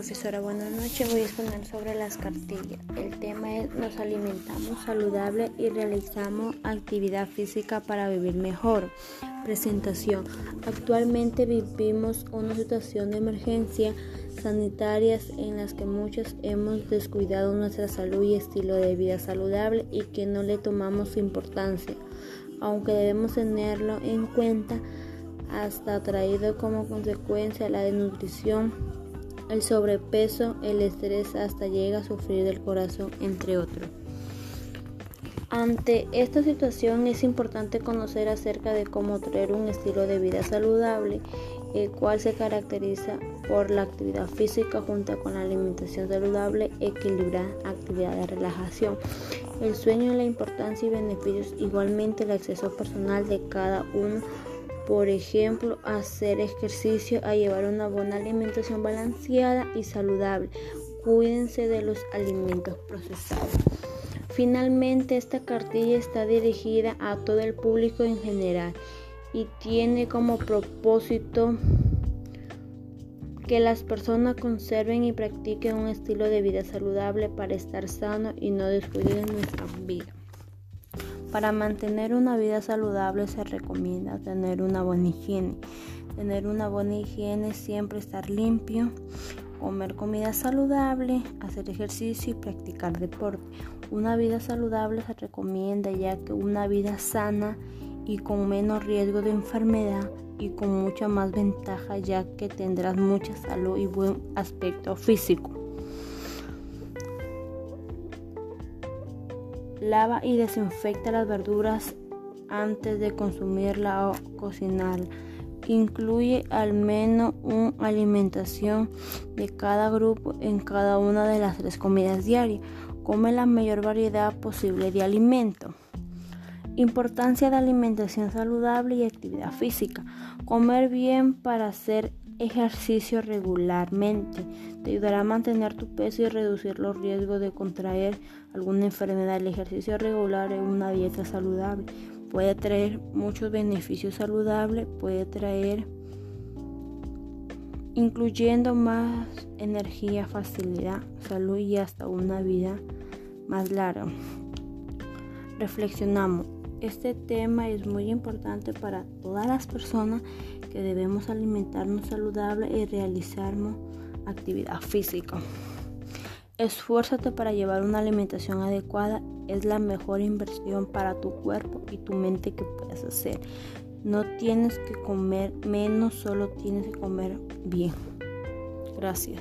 profesora, buenas noches. Voy a exponer sobre las cartillas. El tema es nos alimentamos saludable y realizamos actividad física para vivir mejor. Presentación. Actualmente vivimos una situación de emergencia sanitarias en las que muchos hemos descuidado nuestra salud y estilo de vida saludable y que no le tomamos importancia, aunque debemos tenerlo en cuenta hasta traído como consecuencia la desnutrición, el sobrepeso, el estrés hasta llega a sufrir del corazón, entre otros. Ante esta situación es importante conocer acerca de cómo traer un estilo de vida saludable, el cual se caracteriza por la actividad física junto con la alimentación saludable, equilibrar actividad de relajación, el sueño, la importancia y beneficios, igualmente el acceso personal de cada uno por ejemplo, hacer ejercicio, a llevar una buena alimentación balanceada y saludable. Cuídense de los alimentos procesados. Finalmente, esta cartilla está dirigida a todo el público en general y tiene como propósito que las personas conserven y practiquen un estilo de vida saludable para estar sano y no descuiden nuestra vida. Para mantener una vida saludable se recomienda tener una buena higiene. Tener una buena higiene, siempre estar limpio, comer comida saludable, hacer ejercicio y practicar deporte. Una vida saludable se recomienda ya que una vida sana y con menos riesgo de enfermedad y con mucha más ventaja ya que tendrás mucha salud y buen aspecto físico. Lava y desinfecta las verduras antes de consumirla o cocinarla. Incluye al menos una alimentación de cada grupo en cada una de las tres comidas diarias. Come la mayor variedad posible de alimentos. Importancia de alimentación saludable y actividad física. Comer bien para hacer ejercicio regularmente. Te ayudará a mantener tu peso y reducir los riesgos de contraer alguna enfermedad. El ejercicio regular en una dieta saludable puede traer muchos beneficios saludables, puede traer incluyendo más energía, facilidad, salud y hasta una vida más larga. Reflexionamos. Este tema es muy importante para todas las personas que debemos alimentarnos saludable y realizar actividad física. Esfuérzate para llevar una alimentación adecuada, es la mejor inversión para tu cuerpo y tu mente que puedes hacer. No tienes que comer menos, solo tienes que comer bien. Gracias.